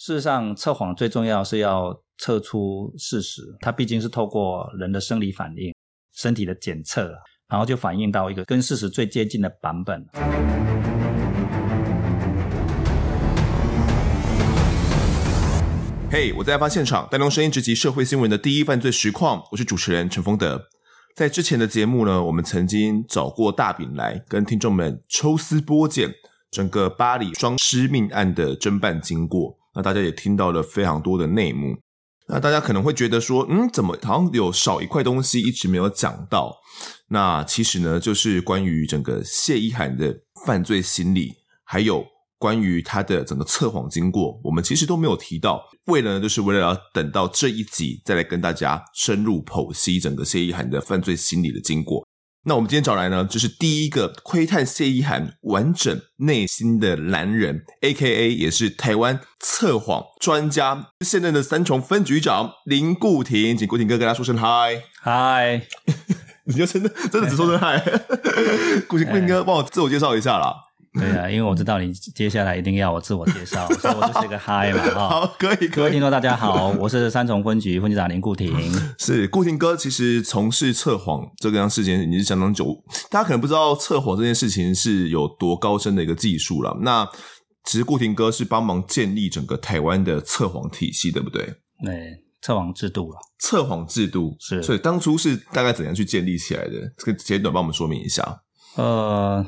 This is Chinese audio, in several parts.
事实上，测谎最重要是要测出事实。它毕竟是透过人的生理反应、身体的检测，然后就反映到一个跟事实最接近的版本。嘿我在案发现场，带动声音直击社会新闻的第一犯罪实况。我是主持人陈丰德。在之前的节目呢，我们曾经找过大饼来跟听众们抽丝剥茧。整个巴黎双尸命案的侦办经过，那大家也听到了非常多的内幕。那大家可能会觉得说，嗯，怎么好像有少一块东西一直没有讲到？那其实呢，就是关于整个谢依涵的犯罪心理，还有关于他的整个测谎经过，我们其实都没有提到。为了呢，就是为了要等到这一集再来跟大家深入剖析整个谢依涵的犯罪心理的经过。那我们今天找来呢，就是第一个窥探谢依涵完整内心的男人，A.K.A. 也是台湾测谎专家，现任的三重分局长林顾廷，请顾廷哥跟大家说声嗨，嗨，你就真的真的只说声 嗨，顾廷顾廷哥帮我自我介绍一下啦。对啊，因为我知道你接下来一定要我自我介绍，所以我就是一个嗨嘛，哈。好，可以，可以。各位听众大家好，我是三重分局分局长林顾廷。是顾廷哥，其实从事测谎这个样事情已经是相当久，大家可能不知道测谎这件事情是有多高深的一个技术了。那其实顾廷哥是帮忙建立整个台湾的测谎体系，对不对？对，测谎制度了。测谎制度是，所以当初是大概怎样去建立起来的？这个简短帮我们说明一下。呃。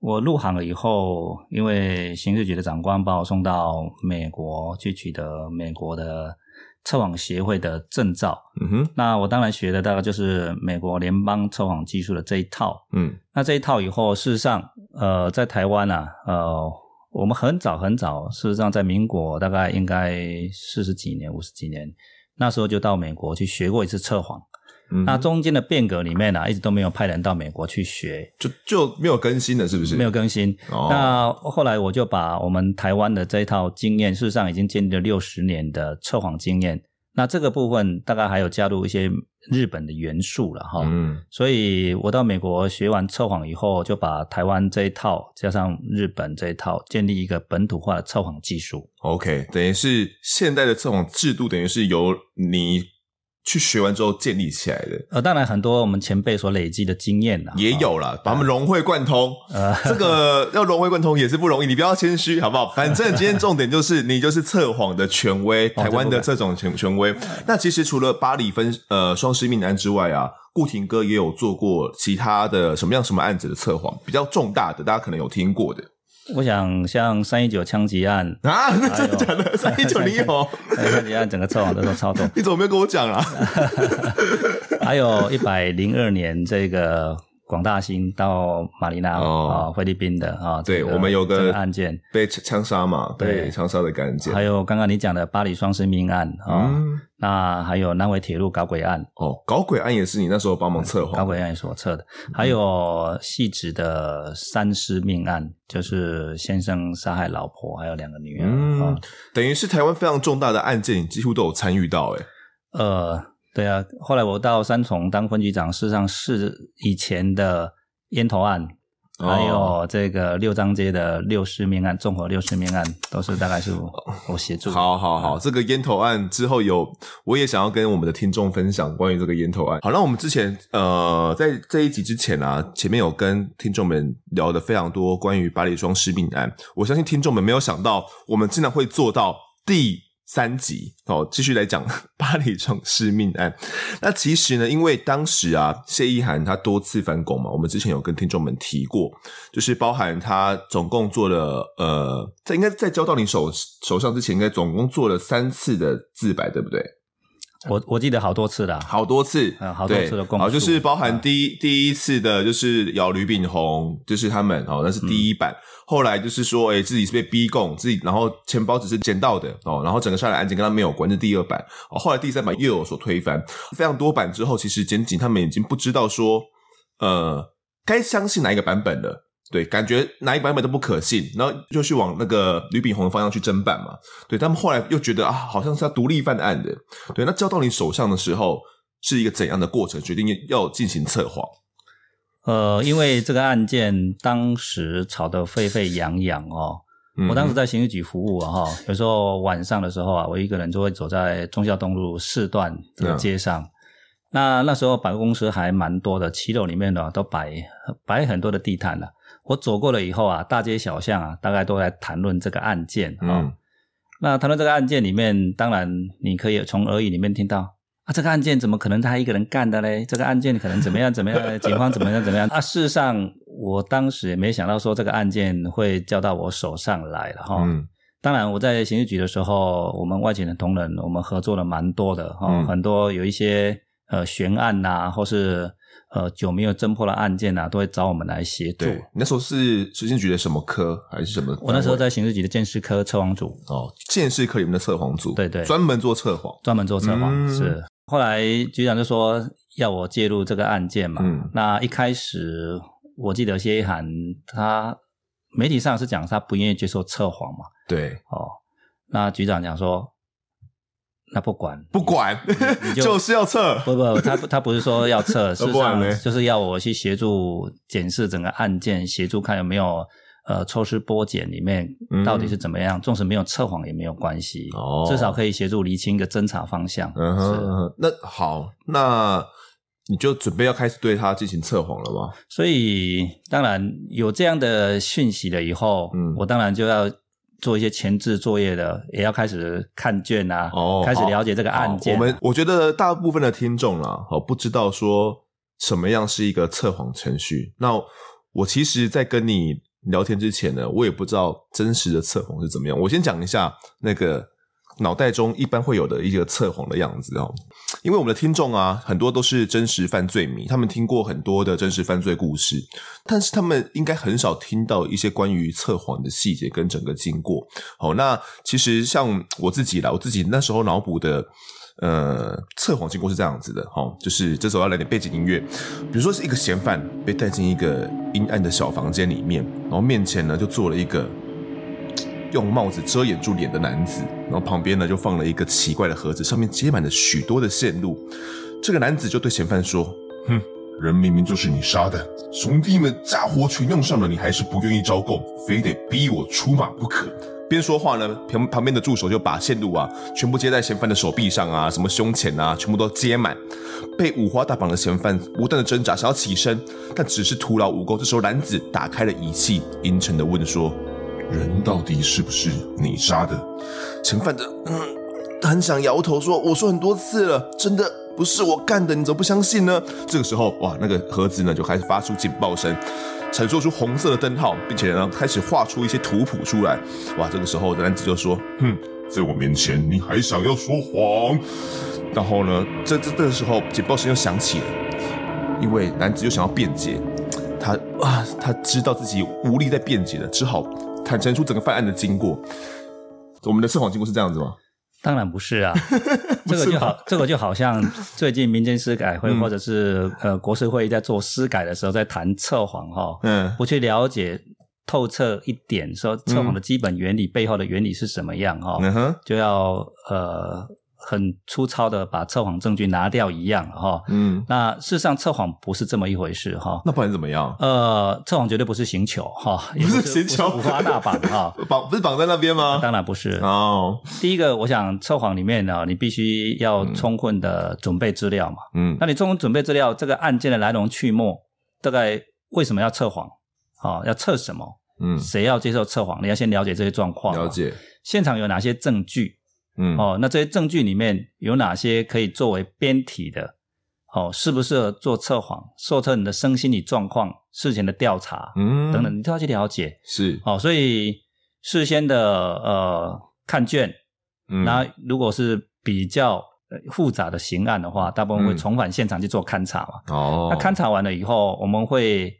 我入行了以后，因为刑事局的长官把我送到美国去取得美国的测谎协会的证照。嗯哼，那我当然学的大概就是美国联邦测谎技术的这一套。嗯，那这一套以后，事实上，呃，在台湾啊，呃，我们很早很早，事实上在民国大概应该四十几年、五十几年，那时候就到美国去学过一次测谎。嗯、那中间的变革里面呢、啊，一直都没有派人到美国去学，就就没有更新了，是不是？没有更新。哦、那后来我就把我们台湾的这一套经验，事实上已经建立了六十年的测谎经验。那这个部分大概还有加入一些日本的元素了哈。嗯。所以我到美国学完测谎以后，就把台湾这一套加上日本这一套，建立一个本土化的测谎技术。OK，等于是现代的测谎制度，等于是由你。去学完之后建立起来的，呃，当然很多我们前辈所累积的经验啦，也有啦，把他们融会贯通。呃，这个要融会贯通也是不容易，你不要谦虚，好不好？反正今天重点就是你就是测谎的权威，台湾的这种权权威。那其实除了巴黎分呃双尸命案之外啊，顾廷哥也有做过其他的什么样什么案子的测谎，比较重大的，大家可能有听过的。我想像三一九枪击案啊，那真的假的？三一九你有？枪击案整个测谎都是操纵，你怎么没有跟我讲啊？还有一百零二年这个。广大兴到马尼拉啊，菲律宾的啊，对，我们有个案件。被枪杀嘛，对，枪杀的案件。还有刚刚你讲的巴黎双尸命案啊，那还有南回铁路搞鬼案。哦，搞鬼案也是你那时候帮忙策划，搞鬼案也是我策的。还有细致的三尸命案，就是先生杀害老婆还有两个女儿，等于是台湾非常重大的案件，你几乎都有参与到，诶呃。对啊，后来我到三重当分局长，事实上是以前的烟头案，哦、还有这个六张街的六尸命案，综合六尸命案，都是大概是我我协助。好好好，这个烟头案之后有，我也想要跟我们的听众分享关于这个烟头案。好，那我们之前呃，在这一集之前啊，前面有跟听众们聊的非常多关于八里庄尸命案，我相信听众们没有想到，我们竟然会做到第。三集哦，继续来讲 巴黎城市命案。那其实呢，因为当时啊，谢依涵他多次翻供嘛，我们之前有跟听众们提过，就是包含他总共做了呃，在应该在交到你手手上之前，应该总共做了三次的自白，对不对？我我记得好多次了，好多次，嗯，好多次的供述，好，就是包含第一、嗯、第一次的，就是姚吕炳宏，就是他们哦，那是第一版。嗯后来就是说，诶自己是被逼供，自己然后钱包只是捡到的哦，然后整个杀人案件跟他没有关，这是第二版。哦，后来第三版又有所推翻，非常多版之后，其实检警他们已经不知道说，呃，该相信哪一个版本了。对，感觉哪一版本都不可信，然后就去往那个吕炳宏的方向去侦办嘛。对，他们后来又觉得啊，好像是要独立犯案的。对，那交到你手上的时候是一个怎样的过程？决定要进行测谎。呃，因为这个案件当时吵得沸沸扬扬哦，我当时在刑事局服务啊，哈，有时候晚上的时候啊，我一个人就会走在中孝东路四段这个街上。嗯、那那时候百货公司还蛮多的，骑楼里面呢都摆摆很多的地毯了。我走过了以后啊，大街小巷啊，大概都在谈论这个案件啊。嗯、那谈论这个案件里面，当然你可以从耳语里面听到啊，这个案件怎么可能他一个人干的嘞？这个案件可能怎么样怎么样？警方怎么样怎么样？啊，事实上。我当时也没想到说这个案件会交到我手上来了哈。嗯，当然我在刑事局的时候，我们外勤的同仁，我们合作了蛮多的哈，嗯、很多有一些呃悬案呐、啊，或是呃久没有侦破的案件呐、啊，都会找我们来协助。对，那时候是刑事局的什么科还是什么？我那时候在刑事局的鉴识科测谎组。哦，鉴识科里面的测谎组。对对，专门做测谎，专门做测谎、嗯、是。后来局长就说要我介入这个案件嘛，嗯、那一开始。我记得谢一涵他媒体上是讲他不愿意接受测谎嘛？对，哦，那局长讲说，那不管不管，你 就就是要测。不不，他他不是说要测，事实上就是要我去协助检视整个案件，协助看有没有呃抽丝剥茧里面到底是怎么样，纵使没有测谎也没有关系，哦，至少可以协助厘清一个侦查方向。嗯哼，那好，那。你就准备要开始对他进行测谎了吗？所以当然有这样的讯息了以后，嗯，我当然就要做一些前置作业的，也要开始看卷啊，哦，开始了解这个案件啊。我们我觉得大部分的听众啊，哦，不知道说什么样是一个测谎程序。那我其实，在跟你聊天之前呢，我也不知道真实的测谎是怎么样。我先讲一下那个。脑袋中一般会有的一个测谎的样子哦，因为我们的听众啊，很多都是真实犯罪迷，他们听过很多的真实犯罪故事，但是他们应该很少听到一些关于测谎的细节跟整个经过。好，那其实像我自己啦，我自己那时候脑补的呃测谎经过是这样子的，哈，就是这时候要来点背景音乐，比如说是一个嫌犯被带进一个阴暗的小房间里面，然后面前呢就坐了一个。用帽子遮掩住脸的男子，然后旁边呢就放了一个奇怪的盒子，上面接满了许多的线路。这个男子就对嫌犯说：“哼，人明明就是你杀的，兄弟们家伙全用上了，你还是不愿意招供，非得逼我出马不可。”边说话呢，旁旁边的助手就把线路啊全部接在嫌犯的手臂上啊，什么胸前啊，全部都接满。被五花大绑的嫌犯不断的挣扎，想要起身，但只是徒劳无功。这时候男子打开了仪器，阴沉的问说。人到底是不是你杀的？嫌犯的嗯，很想摇头说：“我说很多次了，真的不是我干的，你怎么不相信呢？”这个时候，哇，那个盒子呢就开始发出警报声，闪烁出红色的灯号，并且呢开始画出一些图谱出来。哇，这个时候的男子就说：“哼，在我面前你还想要说谎？”然后呢，这这这个时候警报声又响起了，因为男子又想要辩解，他啊，他知道自己无力再辩解了，只好。坦陈出整个犯案的经过，我们的测谎经过是这样子吗？当然不是啊，这个就好，这个就好像最近民间司改会或者是呃国是会在做司改的时候在谈测谎哈，嗯，不去了解透彻一点，说测谎的基本原理背后的原理是什么样哈，嗯哼，就要呃。很粗糙的把测谎证据拿掉一样哈，嗯，那事实上测谎不是这么一回事哈，那不然怎么样？呃，测谎绝对不是刑求哈，不是刑求，五花大绑哈，绑不是绑在那边吗？当然不是哦。第一个，我想测谎里面呢，你必须要充分的准备资料嘛，嗯，那你充分准备资料，这个案件的来龙去脉，大概为什么要测谎？啊，要测什么？嗯，谁要接受测谎？你要先了解这些状况，了解现场有哪些证据。嗯，哦，那这些证据里面有哪些可以作为编题的？哦，适不适合做测谎？受测人的身心理状况、事前的调查，嗯，等等，你都要去了解。是，哦，所以事先的呃看卷，嗯，那如果是比较复杂的刑案的话，大部分会重返现场去做勘查嘛。哦，那勘查完了以后，我们会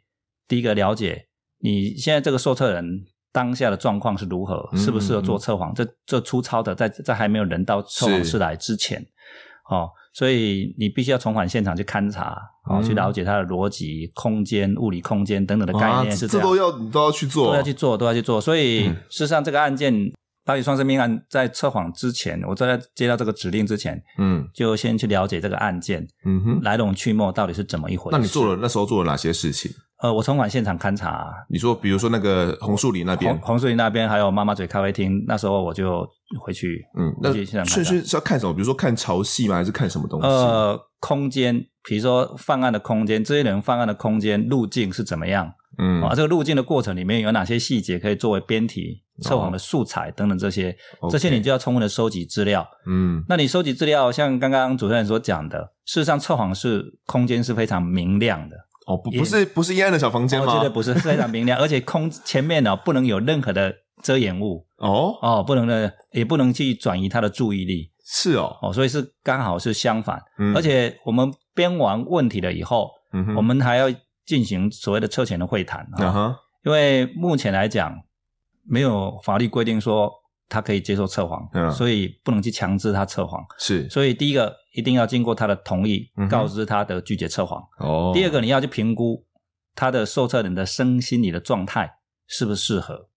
第一个了解你现在这个受测人。当下的状况是如何？适不适合做测谎？嗯嗯、这这粗糙的，在在还没有人到测谎室来之前，是哦，所以你必须要重返现场去勘查，哦，嗯、去了解它的逻辑、空间、物理空间等等的概念是这样。这都要你都要去做，都要去做，都要去做。所以，嗯、事实上，这个案件大宇双生命案在测谎之前，我在接到这个指令之前，嗯，就先去了解这个案件，嗯哼，来龙去脉到底是怎么一回事。那你做了那时候做了哪些事情？呃，我重返现场勘查。你说，比如说那个红树林那边，红树林那边还有妈妈嘴咖啡厅，那时候我就回去。嗯，那顺序是要看什么？比如说看潮汐吗？还是看什么东西？呃，空间，比如说犯案的空间，这些人犯案的空间路径是怎么样？嗯，啊，这个路径的过程里面有哪些细节可以作为编题、测谎的素材等等这些，哦、这些你就要充分的收集资料。嗯，那你收集资料，像刚刚主持人所讲的，事实上测谎是空间是非常明亮的。哦，不，不是，不是阴暗的小房间吗？绝对不是，非常明亮，而且空前面呢不能有任何的遮掩物。哦哦，不能的，也不能去转移他的注意力。是哦，哦，所以是刚好是相反。嗯，而且我们编完问题了以后，嗯哼，我们还要进行所谓的车前的会谈。啊哈，因为目前来讲，没有法律规定说。他可以接受测谎，嗯，所以不能去强制他测谎。是，所以第一个一定要经过他的同意，告知他的拒绝测谎。哦，第二个你要去评估他的受测人的身心理的状态是不是适合，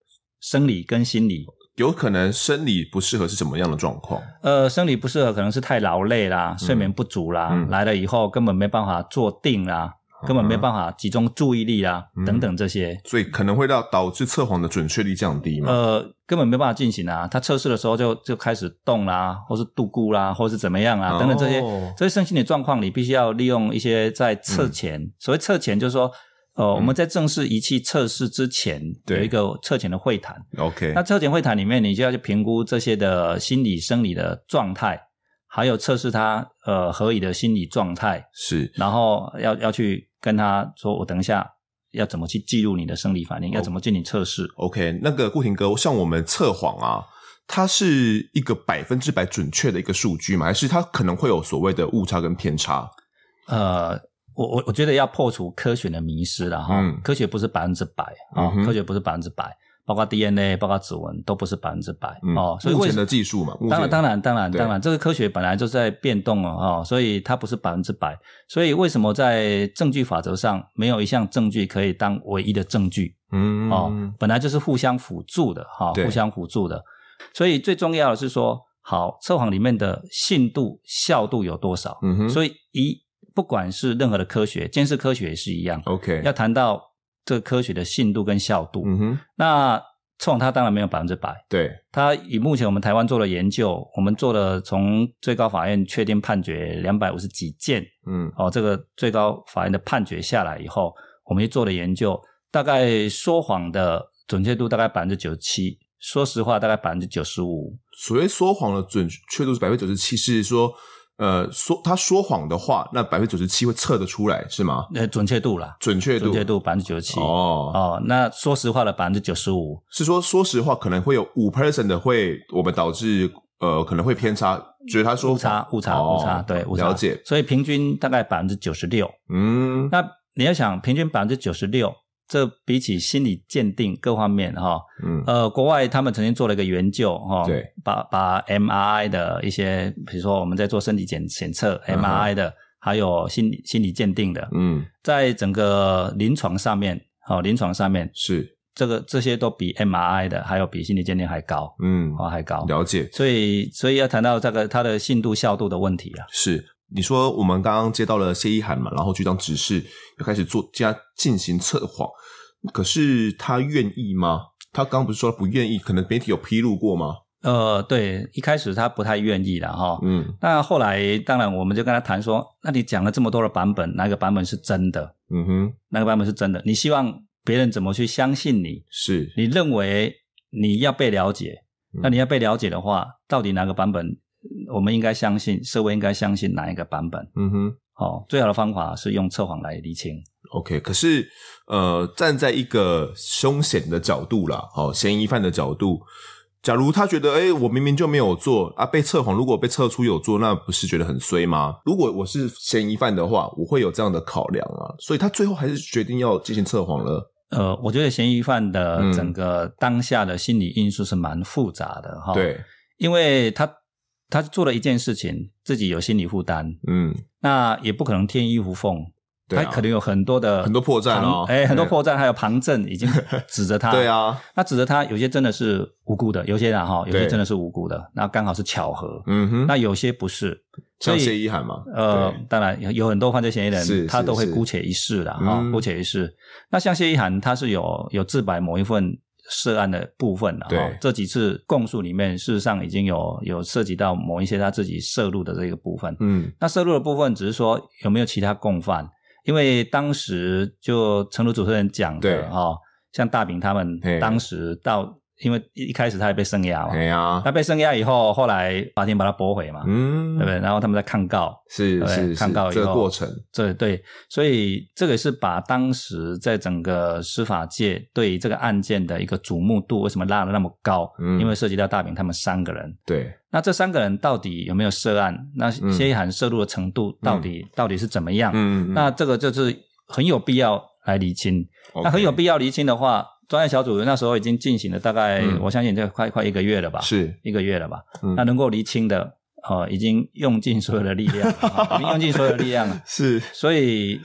生理跟心理。有可能生理不适合是什么样的状况？呃，生理不适合可能是太劳累啦，睡眠不足啦，嗯，来了以后根本没办法坐定啦。根本没办法集中注意力啊，嗯、等等这些，所以可能会到导致测谎的准确率降低嘛？呃，根本没办法进行啊。他测试的时候就就开始动啦，或是度咕啦，或是怎么样啊，等等这些，哦、这些身心的状况，你必须要利用一些在测前，嗯、所谓测前就是说，呃，嗯、我们在正式仪器测试之前有一个测前的会谈。OK，那测前会谈里面，你就要去评估这些的心理生理的状态。还有测试他呃合理的心理状态是，然后要要去跟他说，我等一下要怎么去记录你的生理反应，哦、要怎么进行测试？OK，那个顾廷哥，像我们测谎啊，它是一个百分之百准确的一个数据吗？还是它可能会有所谓的误差跟偏差？呃，我我我觉得要破除科学的迷失了哈，嗯、科学不是百分之百啊，嗯、科学不是百分之百。包括 DNA，包括指纹，都不是百分之百哦。所以目前的技术嘛，当然，当然，当然，当然，这个科学本来就在变动哦，所以它不是百分之百。所以为什么在证据法则上没有一项证据可以当唯一的证据？嗯，哦，本来就是互相辅助的哈，互相辅助的。所以最重要的是说，好，测谎里面的信度、效度有多少？嗯哼。所以一不管是任何的科学，监视科学也是一样。OK，要谈到。这个科学的信度跟效度，嗯哼，那测谎它当然没有百分之百，对，它以目前我们台湾做的研究，我们做了从最高法院确定判决两百五十几件，嗯，哦，这个最高法院的判决下来以后，我们去做的研究，大概说谎的准确度大概百分之九十七，说实话大概百分之九十五。所谓说谎的准确度是百分之九十七，是说。呃，说他说谎的话，那百分之九十七会测得出来，是吗？呃，准确度啦，准确度，准确度百分之九十七。哦哦，那说实话的百分之九十五，是说说实话可能会有五 percent 的会，我们导致呃可能会偏差，觉得他说误差误差误差，对，误差。了解。所以平均大概百分之九十六。嗯，那你要想平均百分之九十六。这比起心理鉴定各方面哈，嗯，呃，国外他们曾经做了一个研究哈，对，把把 MRI 的一些，比如说我们在做身体检检测 MRI 的，还有心理心理鉴定的，嗯，在整个临床上面，好，临床上面是。这个这些都比 MRI 的还有比心理鉴定还高，嗯，哦还高，了解，所以所以要谈到这个它的信度效度的问题啊，是。你说我们刚刚接到了谢依涵嘛，然后局长指示要开始做加进行测谎，可是他愿意吗？他刚刚不是说不愿意？可能媒体有披露过吗？呃，对，一开始他不太愿意的哈。嗯，那后来当然我们就跟他谈说，那你讲了这么多的版本，哪个版本是真的？嗯哼，哪个版本是真的？你希望别人怎么去相信你？是你认为你要被了解？那你要被了解的话，到底哪个版本？我们应该相信，社会应该相信哪一个版本？嗯哼，哦，最好的方法是用测谎来厘清。OK，可是，呃，站在一个凶险的角度啦，哦，嫌疑犯的角度，假如他觉得，哎，我明明就没有做啊，被测谎，如果被测出有做，那不是觉得很衰吗？如果我是嫌疑犯的话，我会有这样的考量啊，所以他最后还是决定要进行测谎了。呃，我觉得嫌疑犯的整个当下的心理因素是蛮复杂的哈，对，因为他。他做了一件事情，自己有心理负担，嗯，那也不可能天衣无缝，他可能有很多的很多破绽哦，哎，很多破绽，还有旁证已经指着他，对啊，那指着他，有些真的是无辜的，有些人哈，有些真的是无辜的，那刚好是巧合，嗯哼，那有些不是，像谢依涵嘛，呃，当然有有很多犯罪嫌疑人，他都会姑且一试的哈，姑且一试。那像谢依涵，他是有有自白某一份涉案的部分了哈，这几次供述里面，事实上已经有有涉及到某一些他自己涉入的这个部分。嗯，那涉入的部分只是说有没有其他共犯，因为当时就成都主持人讲的哈，像大饼他们当时到。因为一开始他也被声押嘛，对啊，他被声押以后，后来法庭把他驳回嘛，嗯，对不对？然后他们在抗告，是是是，抗告以后这个过程，对对，所以这个是把当时在整个司法界对这个案件的一个瞩目度为什么拉得那么高？嗯，因为涉及到大炳他们三个人，对，那这三个人到底有没有涉案？那谢一涵涉入的程度到底到底是怎么样？嗯，那这个就是很有必要来厘清。那很有必要厘清的话。专业小组那时候已经进行了大概，嗯、我相信这快快一个月了吧，是一个月了吧。嗯、那能够厘清的，哦，已经用尽所有的力量，已经用尽所有的力量了。是，所以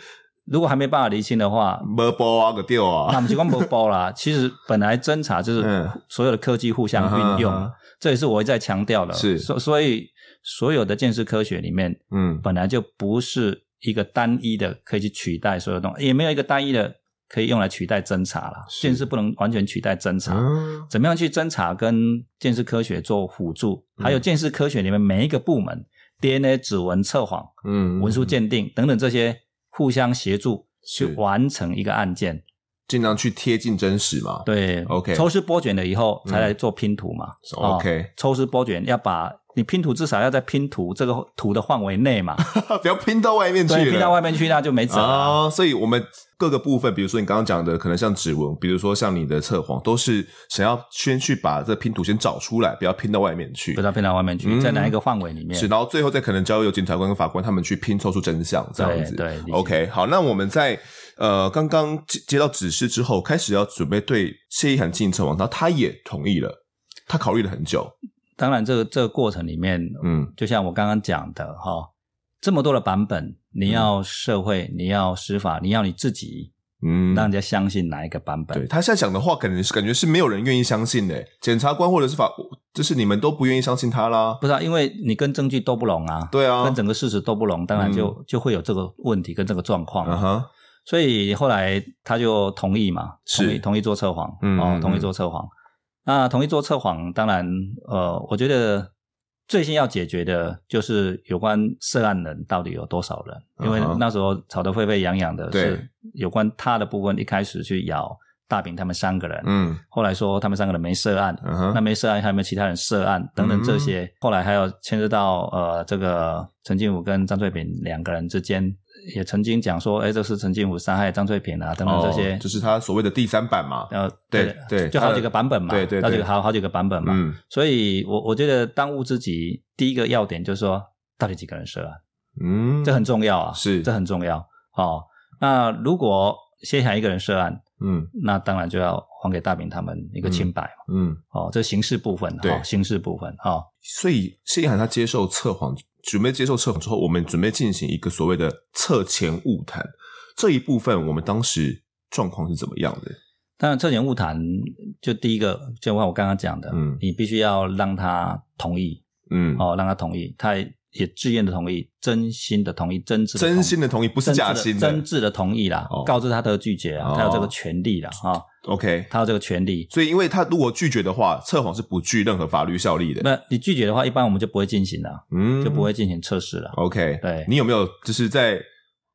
如果还没办法厘清的话，没包啊个掉啊，那么就光没包啦。其实本来侦查就是所有的科技互相运用，嗯、这也是我一再强调的。是，所所以所有的建识科学里面，嗯，本来就不是一个单一的可以去取代所有东西，也没有一个单一的。可以用来取代侦查了，鉴识不能完全取代侦查。嗯、怎么样去侦查跟鉴识科学做辅助？嗯、还有鉴识科学里面每一个部门，DNA、指纹测谎、嗯，文书鉴定等等这些互相协助去完成一个案件，尽量去贴近真实嘛。对，OK。抽丝剥茧了以后才来做拼图嘛。嗯、OK。抽丝剥茧要把。你拼图至少要在拼图这个图的范围内嘛，不要拼到外面去。拼到外面去那就没辙了。啊，所以我们各个部分，比如说你刚刚讲的，可能像指纹，比如说像你的测谎，都是想要先去把这拼图先找出来，不要拼到外面去。不要拼到外面去，在哪一个范围里面？是，然后最后再可能交由检察官跟法官他们去拼凑出真相，这样子。对，对，OK，好，那我们在呃刚刚接接到指示之后，开始要准备对谢一涵进行测谎，然后他也同意了，他考虑了很久。当然，这个这个过程里面，嗯，就像我刚刚讲的哈，这么多的版本，你要社会，嗯、你要司法，你要你自己，嗯，让人家相信哪一个版本？对，他现在讲的话，可能是感觉是没有人愿意相信的。检察官或者是法，就是你们都不愿意相信他啦。不是啊，因为你跟证据都不拢啊，对啊，跟整个事实都不拢，当然就、嗯、就会有这个问题跟这个状况。嗯哼，所以后来他就同意嘛，同意是同意做测谎，嗯，哦，同意做测谎。那同意做测谎，当然，呃，我觉得最先要解决的就是有关涉案人到底有多少人，因为那时候吵得沸沸扬扬的是有关他的部分，一开始去咬大饼他们三个人，嗯，后来说他们三个人没涉案，那没涉案还有没有其他人涉案等等这些，后来还有牵涉到呃这个陈进武跟张翠萍两个人之间。也曾经讲说，哎，这是陈进武杀害张翠萍啊，等等这些，就是他所谓的第三版嘛。呃，对对，就好几个版本嘛，对对，好几个好好几个版本嘛。嗯，所以我我觉得当务之急，第一个要点就是说，到底几个人涉案？嗯，这很重要啊，是，这很重要。哦，那如果先想一个人涉案，嗯，那当然就要还给大明他们一个清白嘛。嗯，哦，这刑事部分，对，刑事部分，哈。所以谢一涵他接受测谎。准备接受测谎之后，我们准备进行一个所谓的测前误谈。这一部分，我们当时状况是怎么样的？当然，测前误谈就第一个，就像我刚刚讲的，嗯，你必须要让他同意，嗯，哦，让他同意，他也自愿的同意，真心的同意，真挚真心的同意，不是假心的，真挚的同意啦，哦、告知他的拒绝啊，哦、他有这个权利啦，哈、哦。OK，他有这个权利，所以因为他如果拒绝的话，测谎是不具任何法律效力的。那你拒绝的话，一般我们就不会进行了，嗯，就不会进行测试了。OK，对，你有没有就是在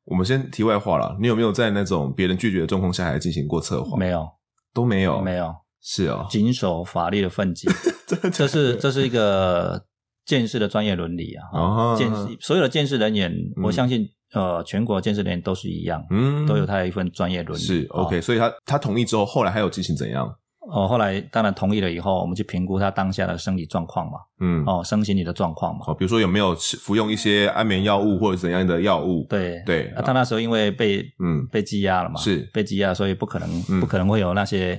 我们先题外话了？你有没有在那种别人拒绝的状况下还进行过测谎？没有，都没有，没有，是哦，谨守法律的分际，这是这是一个鉴识的专业伦理啊。啊，鉴所有的建设人员，我相信。呃，全国建设人员都是一样，嗯，都有他的一份专业伦理。是 OK，所以他他同意之后，后来还有进行怎样？哦，后来当然同意了以后，我们去评估他当下的生理状况嘛，嗯，哦，身心理的状况嘛，哦，比如说有没有吃服用一些安眠药物或者怎样的药物？对对，他那时候因为被嗯被羁押了嘛，是被羁押，所以不可能不可能会有那些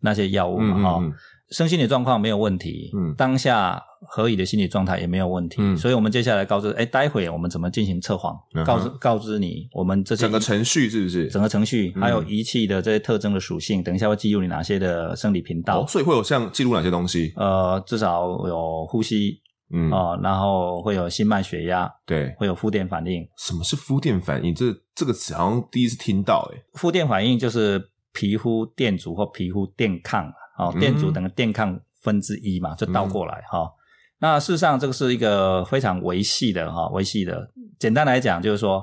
那些药物嘛，哈。身心理状况没有问题，嗯，当下合理的心理状态也没有问题，嗯，所以我们接下来告知，哎，待会我们怎么进行测谎，嗯、告知告知你，我们这些整个程序是不是？整个程序还有仪器的这些特征的属性，嗯、等一下会记录你哪些的生理频道，哦，所以会有像记录哪些东西？呃，至少有呼吸嗯。哦，然后会有心脉血压，对，会有负电反应。什么是负电反应？这这个词好像第一次听到，诶负电反应就是皮肤电阻或皮肤电抗，哦，电阻等于电抗分之一嘛，就倒过来哈。嗯那事实上，这个是一个非常维系的哈，维系的。简单来讲，就是说，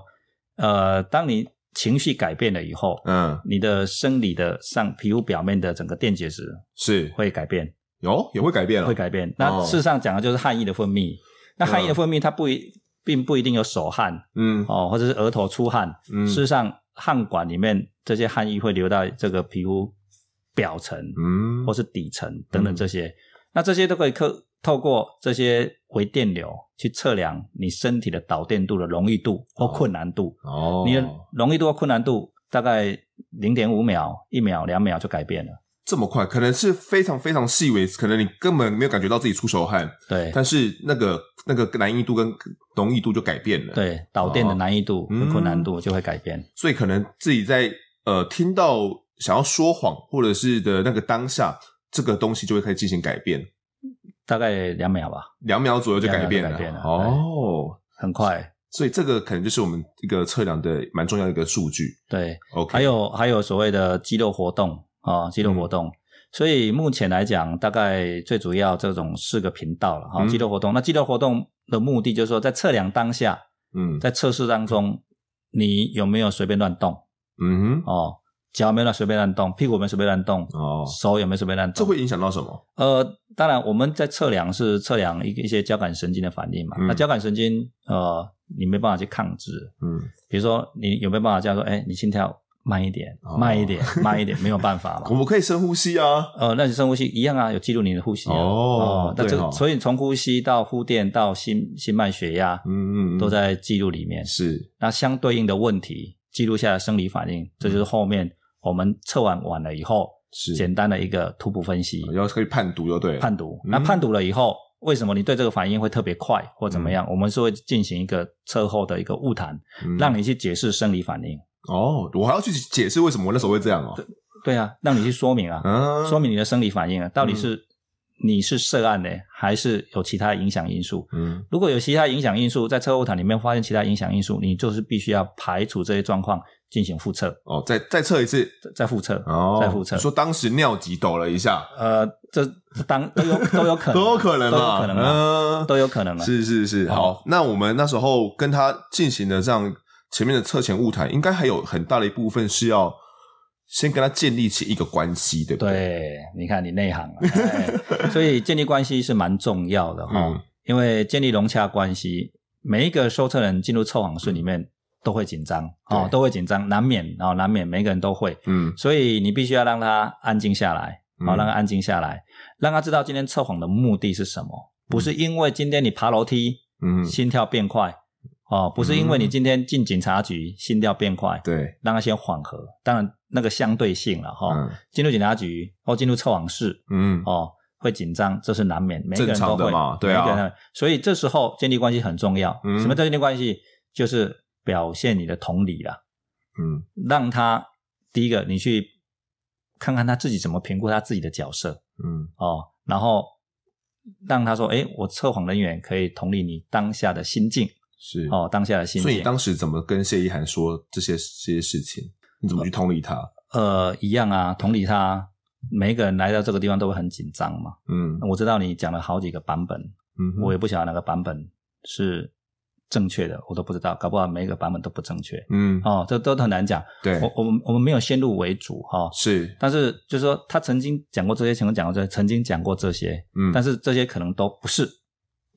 呃，当你情绪改变了以后，嗯，你的生理的上皮肤表面的整个电解质是会改变，有也会改变了，会改变。那事实上讲的就是汗液的分泌。那汗液的分泌，它不一并不一定有手汗，嗯，哦，或者是额头出汗。嗯，事实上，汗管里面这些汗液会流到这个皮肤表层，嗯，或是底层等等这些。那这些都可以克。透过这些微电流去测量你身体的导电度的容易度或困难度。哦，你的容易度或困难度大概零点五秒、一秒、两秒就改变了。这么快？可能是非常非常细微，可能你根本没有感觉到自己出手汗。对，但是那个那个难易度跟容易度就改变了。对，导电的难易度和困难度就会改变。哦，嗯，所以可能自己在呃听到想要说谎或者是的那个当下，这个东西就会开始进行改变。大概两秒吧，两秒左右就改变了，改变了哦，很快。所以这个可能就是我们一个测量的蛮重要的一个数据。对，OK。还有还有所谓的肌肉活动啊、哦，肌肉活动。嗯、所以目前来讲，大概最主要这种四个频道了哈、哦，肌肉活动。嗯、那肌肉活动的目的就是说，在测量当下，嗯，在测试当中，你有没有随便乱动？嗯哼，哦。脚没有随便乱动，屁股没有随便乱动，哦，手也没有随便乱动？这会影响到什么？呃，当然我们在测量是测量一一些交感神经的反应嘛。嗯、那交感神经，呃，你没办法去抗制，嗯，比如说你有没有办法叫做，哎，你心跳慢一点，哦、慢一点，慢一点，没有办法嘛。我们可以深呼吸啊，呃，那你深呼吸一样啊，有记录你的呼吸啊。哦，那这所以从呼吸到肤电到心心脉血压，嗯嗯，嗯都在记录里面。是，那相对应的问题记录下来生理反应，这就是后面。我们测完完了以后，是简单的一个图谱分析，然后可以判读，就对了。判读，那判读了以后，嗯、为什么你对这个反应会特别快，或怎么样？嗯、我们是会进行一个测后的一个晤谈，嗯、让你去解释生理反应。哦，我还要去解释为什么我那时候会这样哦？对，对啊，让你去说明啊，嗯、说明你的生理反应啊，到底是你是涉案的，还是有其他影响因素？嗯，如果有其他影响因素，在测后谈里面发现其他影响因素，你就是必须要排除这些状况。进行复测哦，再再测一次，再复测哦，再复测。说当时尿急抖了一下，呃，这当都有都有可能，都有可能，都有可能，嗯，都有可能。是是是，好，那我们那时候跟他进行的这样前面的测前物谈，应该还有很大的一部分是要先跟他建立起一个关系，对不对？对，你看你内行了，所以建立关系是蛮重要的哈，因为建立融洽关系，每一个收测人进入测谎室里面。都会紧张哦，都会紧张，难免哦，难免，每个人都会，嗯，所以你必须要让他安静下来，好，让他安静下来，让他知道今天测谎的目的是什么，不是因为今天你爬楼梯，嗯，心跳变快，哦，不是因为你今天进警察局心跳变快，对，让他先缓和，当然那个相对性了哈，进入警察局或进入测谎室，嗯，哦，会紧张，这是难免，每个人都会嘛，对啊，所以这时候建立关系很重要，什么叫建立关系？就是。表现你的同理啦，嗯，让他第一个你去看看他自己怎么评估他自己的角色，嗯，哦，然后让他说，哎，我测谎人员可以同理你当下的心境，是哦，当下的心境。所以你当时怎么跟谢一涵说这些这些事情？你怎么去同理他？呃，一样啊，同理他。每一个人来到这个地方都会很紧张嘛，嗯，我知道你讲了好几个版本，嗯，我也不晓得哪个版本是。正确的我都不知道，搞不好每一个版本都不正确。嗯，哦，这都很难讲。对，我我们我们没有先入为主哈。哦、是，但是就是说他曾经讲过这些，曾经讲过这些，曾经讲过这些。嗯，但是这些可能都不是。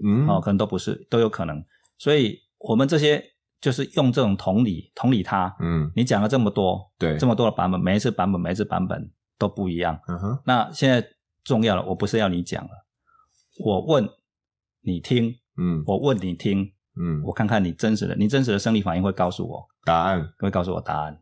嗯，哦，可能都不是，都有可能。所以我们这些就是用这种同理，同理他。嗯，你讲了这么多，对，这么多的版本，每一次版本，每一次版本都不一样。嗯哼。那现在重要了，我不是要你讲了，我问你听。嗯，我问你听。嗯，我看看你真实的，你真实的生理反应会告诉我。答案，会告诉我答案。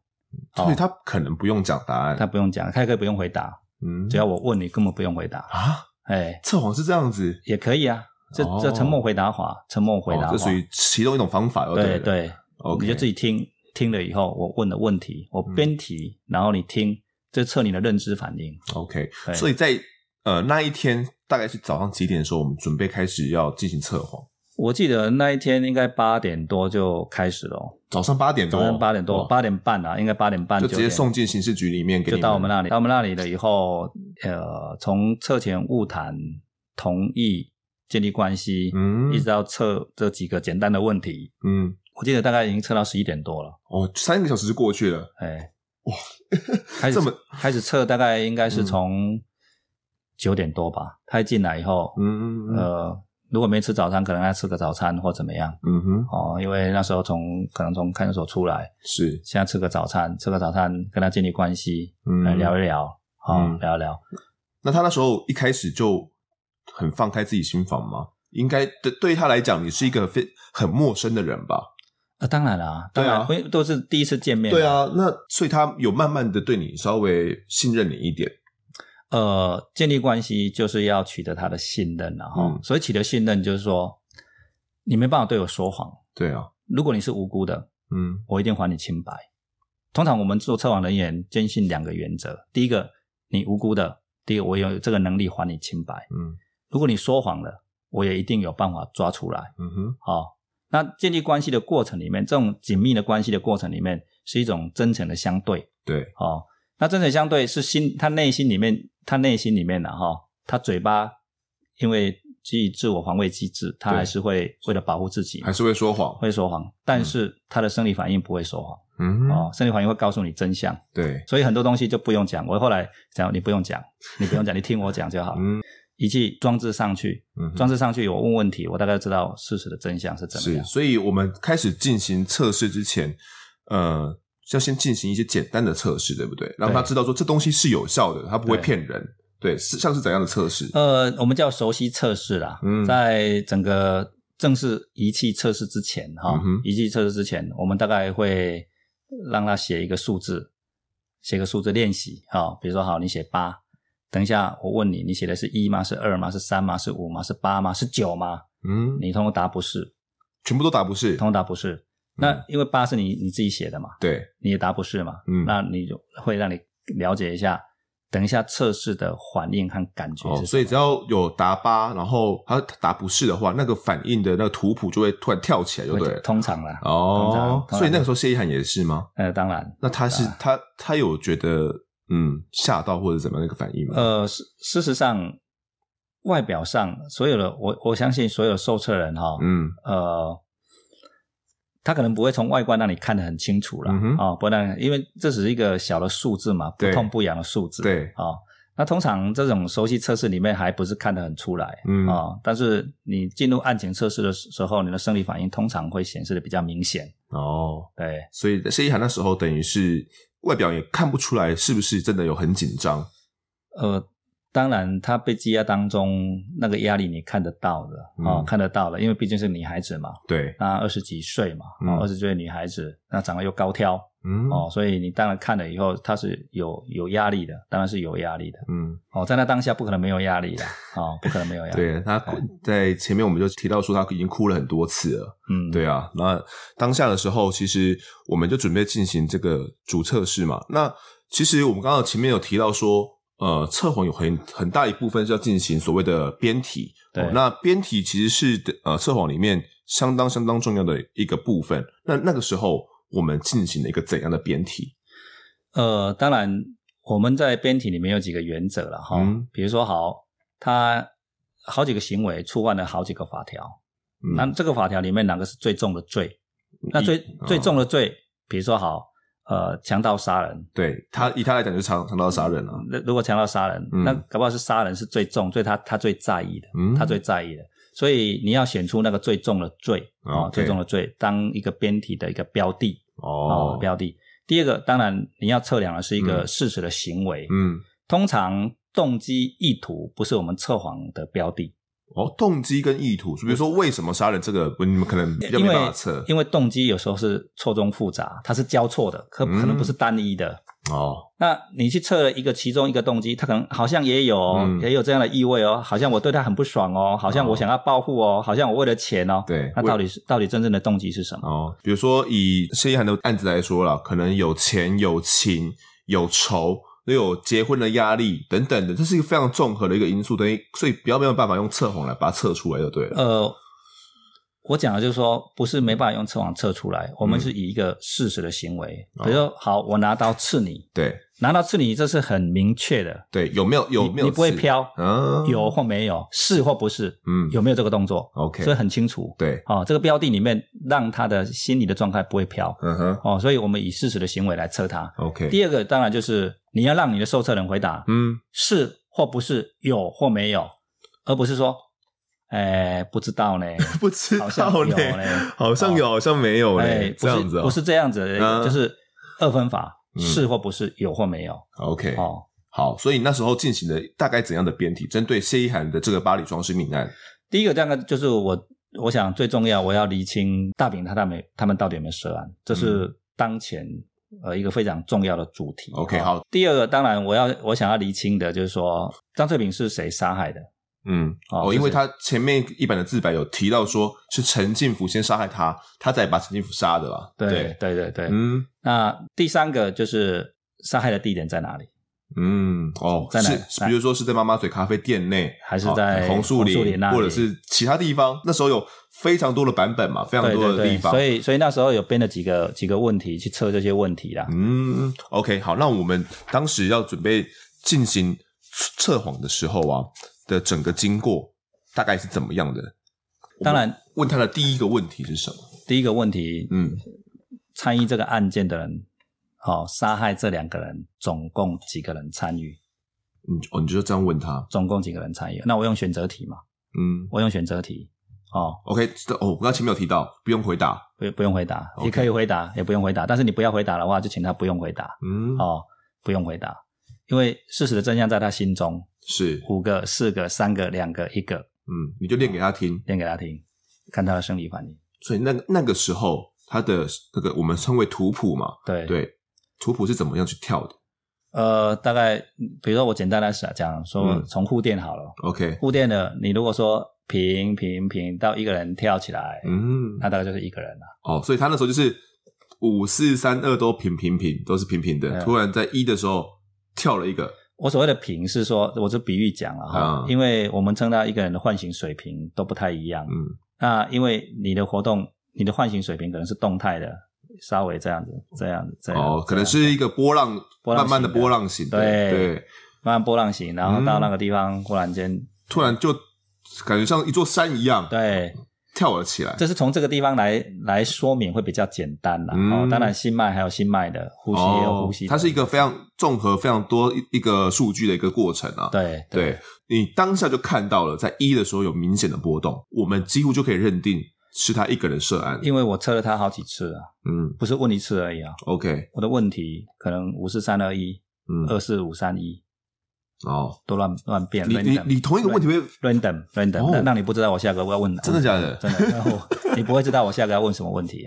所以他可能不用讲答案，他不用讲，他也可以不用回答。嗯，只要我问你，根本不用回答。啊。哎，测谎是这样子，也可以啊。这这沉默回答法，沉默回答法，这属于其中一种方法。对对，你就自己听听了以后，我问的问题，我边提，然后你听，这测你的认知反应。OK，所以在呃，那一天大概是早上几点的时候，我们准备开始要进行测谎。我记得那一天应该八点多就开始了，早上八点多，早上八点多，八点半啊，应该八点半就直接送进刑事局里面给，就到我们那里。到我们那里了以后，呃，从测前误谈、同意、建立关系，嗯，一直到测这几个简单的问题，嗯，我记得大概已经测到十一点多了。哦，三个小时就过去了，哎，哇，开始 这么开始测，大概应该是从九点多吧。他一进来以后，嗯嗯。呃。如果没吃早餐，可能要吃个早餐或怎么样。嗯哼，哦，因为那时候从可能从看守所出来，是现在吃个早餐，吃个早餐跟他建立关系，嗯，来聊一聊，好、聊一聊。那他那时候一开始就很放开自己心房吗？应该对对于他来讲，你是一个非很陌生的人吧？啊，当然啦，当然，对啊，都是第一次见面。对啊，那所以他有慢慢的对你稍微信任你一点。呃，建立关系就是要取得他的信任了哈。嗯、所以取得信任就是说，你没办法对我说谎。对啊，如果你是无辜的，嗯，我一定还你清白。通常我们做测谎人员坚信两个原则：第一个，你无辜的；第二个，我有这个能力还你清白。嗯，如果你说谎了，我也一定有办法抓出来。嗯哼，好、哦，那建立关系的过程里面，这种紧密的关系的过程里面，是一种真诚的相对。对，好、哦。那真诚相对是心，他内心里面，他内心里面的哈，他嘴巴因为基于自我防卫机制，他还是会为了保护自己，还是会说谎，会说谎，但是他的生理反应不会说谎，嗯，哦，生理反应会告诉你真相，对，所以很多东西就不用讲，我后来讲你不用讲，你不用讲，你听我讲就好，嗯，仪器装置上去，嗯，装置上去，我问问题，我大概知道事实的真相是怎么样，是，所以我们开始进行测试之前，呃。要先进行一些简单的测试，对不对？让他知道说这东西是有效的，他不会骗人。对，是像是怎样的测试？呃，我们叫熟悉测试啦。嗯，在整个正式仪器测试之前，哈、嗯，仪器测试之前，我们大概会让他写一个数字，写个数字练习。哈，比如说，好，你写八。等一下，我问你，你写的是一吗？是二吗？是三吗？是五吗？是八吗？是九吗？嗯，你通通答不是，全部都答不是，通通答不是。那因为八是你你自己写的嘛，对，你也答不是嘛，嗯，那你就会让你了解一下，等一下测试的反应和感觉是。哦，所以只要有答八，然后他答不是的话，那个反应的那个图谱就会突然跳起来，就对，通常啦，哦，所以那个时候谢一涵也是吗？呃，当然，那他是他他有觉得嗯吓到或者怎么样那个反应吗？呃，事事实上，外表上所有的我我相信所有受测人哈，嗯呃。他可能不会从外观让你看得很清楚了，啊、嗯哦，不然，因为这只是一个小的数字嘛，不痛不痒的数字，对，啊、哦，那通常这种熟悉测试里面还不是看得很出来，嗯，啊、哦，但是你进入案情测试的时候，你的生理反应通常会显示的比较明显，哦，对，所以谢一涵那时候等于是外表也看不出来是不是真的有很紧张，呃。当然，她被羁押当中那个压力你看得到的，嗯、哦，看得到的，因为毕竟是女孩子嘛，对，那二十几岁嘛，二十几岁的女孩子，那长得又高挑，嗯，哦，所以你当然看了以后，她是有有压力的，当然是有压力的，嗯，哦，在那当下不可能没有压力的，哦，不可能没有压力。对，他在前面我们就提到说她已经哭了很多次了，嗯，对啊，那当下的时候，其实我们就准备进行这个主测试嘛，那其实我们刚刚前面有提到说。呃，测谎有很很大一部分是要进行所谓的编题，对、哦，那编题其实是呃测谎里面相当相当重要的一个部分。那那个时候我们进行了一个怎样的编题？呃，当然我们在编题里面有几个原则了哈，嗯、比如说好，他好几个行为触犯了好几个法条，嗯、那这个法条里面哪个是最重的罪？那最、哦、最重的罪，比如说好。呃，强盗杀人，对他以他来讲就是强强盗杀人了。那如果强盗杀人，嗯、那搞不好是杀人是最重，所以他他最在意的，嗯、他最在意的。所以你要选出那个最重的罪啊，最重的罪当一个编题的一个标的哦，标的。第二个，当然你要测量的是一个事实的行为，嗯，通常动机意图不是我们测谎的标的。哦，动机跟意图，比如说为什么杀人这个，你们可能比较没办法测，因为动机有时候是错综复杂，它是交错的，可可能不是单一的。哦，那你去测了一个其中一个动机，他可能好像也有也有这样的意味哦，好像我对他很不爽哦，好像我想要报复哦，好像我为了钱哦。对，那到底是到底真正的动机是什么？哦，比如说以谢一涵的案子来说了，可能有钱、有情、有仇，又有结婚的压力等等的，这是一个非常综合的一个因素，等于所以比较没有办法用测谎来把它测出来就对了。呃。我讲的就是说，不是没办法用测谎测出来，我们是以一个事实的行为，嗯、比如说，好，我拿刀刺你，对，拿到刺你，这是很明确的，对，有没有有没有？你不会飘，嗯，有或没有，是或不是，嗯，有没有这个动作？OK，所以很清楚，对，哦，这个标的里面让他的心理的状态不会飘，嗯哼，哦，所以我们以事实的行为来测他，OK。第二个当然就是你要让你的受测人回答，嗯，是或不是，有或没有，而不是说。哎，不知道呢，不知道呢，好像有，好像没有嘞，这样子，不是这样子，就是二分法，是或不是，有或没有。OK，哦，好，所以那时候进行了大概怎样的编题？针对谢依涵的这个巴黎装饰命案，第一个这样就是我，我想最重要，我要厘清大饼他他们他们到底有没有涉案，这是当前呃一个非常重要的主题。OK，好。第二个，当然我要我想要厘清的就是说，张翠萍是谁杀害的？嗯，哦，因为他前面一版的自白有提到说是陈进福先杀害他，他再把陈进福杀的啦。对对对对对，嗯，那第三个就是杀害的地点在哪里？嗯，哦，在哪？是，比如说是在妈妈嘴咖啡店内，还是在红树林，或者是其他地方？那时候有非常多的版本嘛，非常多的地方，所以所以那时候有编了几个几个问题去测这些问题啦。嗯，OK，好，那我们当时要准备进行测谎的时候啊。的整个经过大概是怎么样的？当然，问他的第一个问题是什么？第一个问题，嗯，参与这个案件的人，好、哦，杀害这两个人，总共几个人参与？嗯，哦，你就这样问他，总共几个人参与？那我用选择题嘛？嗯，我用选择题。哦，OK，哦，我刚才前面有提到，不用回答，不不用回答.也可以回答，也不用回答。但是你不要回答的话，就请他不用回答。嗯，哦，不用回答，因为事实的真相在他心中。是。五个、四个、三个、两个、一个，嗯，你就念给他听，念给他听，看他的生理反应。所以那那个时候，他的那个我们称为图谱嘛，对。对，图谱是怎么样去跳的？呃，大概比如说我简单来讲，说从护垫好了，OK，护垫的，你如果说平平平到一个人跳起来，嗯，那大概就是一个人了。哦，所以他那时候就是五四三二都平平平，都是平平的，突然在一的时候跳了一个。我所谓的平是说，我是比喻讲了哈，因为我们称到一个人的唤醒水平都不太一样。嗯，那因为你的活动，你的唤醒水平可能是动态的，稍微这样子，这样子，这样哦，可能是一个波浪，慢慢的波浪形，对对，慢慢波浪形，然后到那个地方，忽然间突然就感觉像一座山一样，对。跳了起来，这是从这个地方来来说明会比较简单啦。嗯、哦，当然心脉还有心脉的呼吸也有呼吸、哦，它是一个非常综合、非常多一个数据的一个过程啊。对对，对，你当下就看到了，在一的时候有明显的波动，我们几乎就可以认定是他一个人涉案，因为我测了他好几次啊。嗯，不是问一次而已啊。OK，我的问题可能五四三二一，嗯，二四五三一。哦，都乱乱变。你你你同一个问题会 random random，让你不知道我下个我要问。真的假的？真的。然后 你不会知道我下个要问什么问题。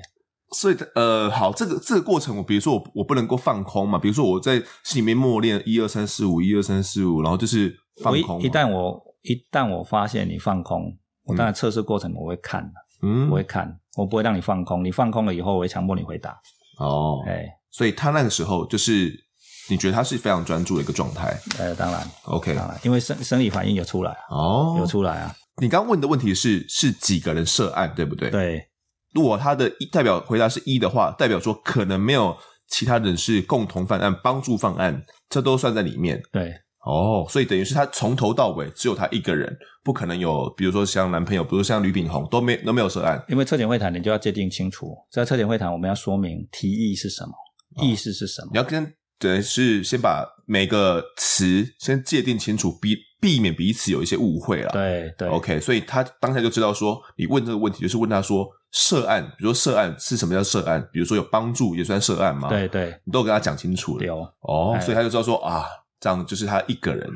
所以呃，好，这个这个过程，我比如说我我不能够放空嘛，比如说我在心里面默念一二三四五一二三四五，然后就是放空。一旦我一旦我发现你放空，我当然测试过程我会看，嗯，我会看，我不会让你放空。你放空了以后，我会强迫你回答。哦，哎，所以他那个时候就是。你觉得他是非常专注的一个状态？呃，当然，OK，当然，因为生生理反应有出来哦，有出来啊。你刚问的问题是是几个人涉案，对不对？对。如果他的代表回答是一的话，代表说可能没有其他人是共同犯案、帮助犯案，这都算在里面。对。哦，所以等于是他从头到尾只有他一个人，不可能有，比如说像男朋友，比如像吕炳宏都没都没有涉案。因为测检会谈，你就要界定清楚，在测检会谈我们要说明提议是什么，哦、意思是什么，你要跟。等于是先把每个词先界定清楚，避避免彼此有一些误会了。对对，OK，所以他当下就知道说，你问这个问题就是问他说，涉案，比如说涉案是什么叫涉案？比如说有帮助也算涉案吗？对对，你都跟他讲清楚了。有哦，哎、所以他就知道说啊，这样就是他一个人，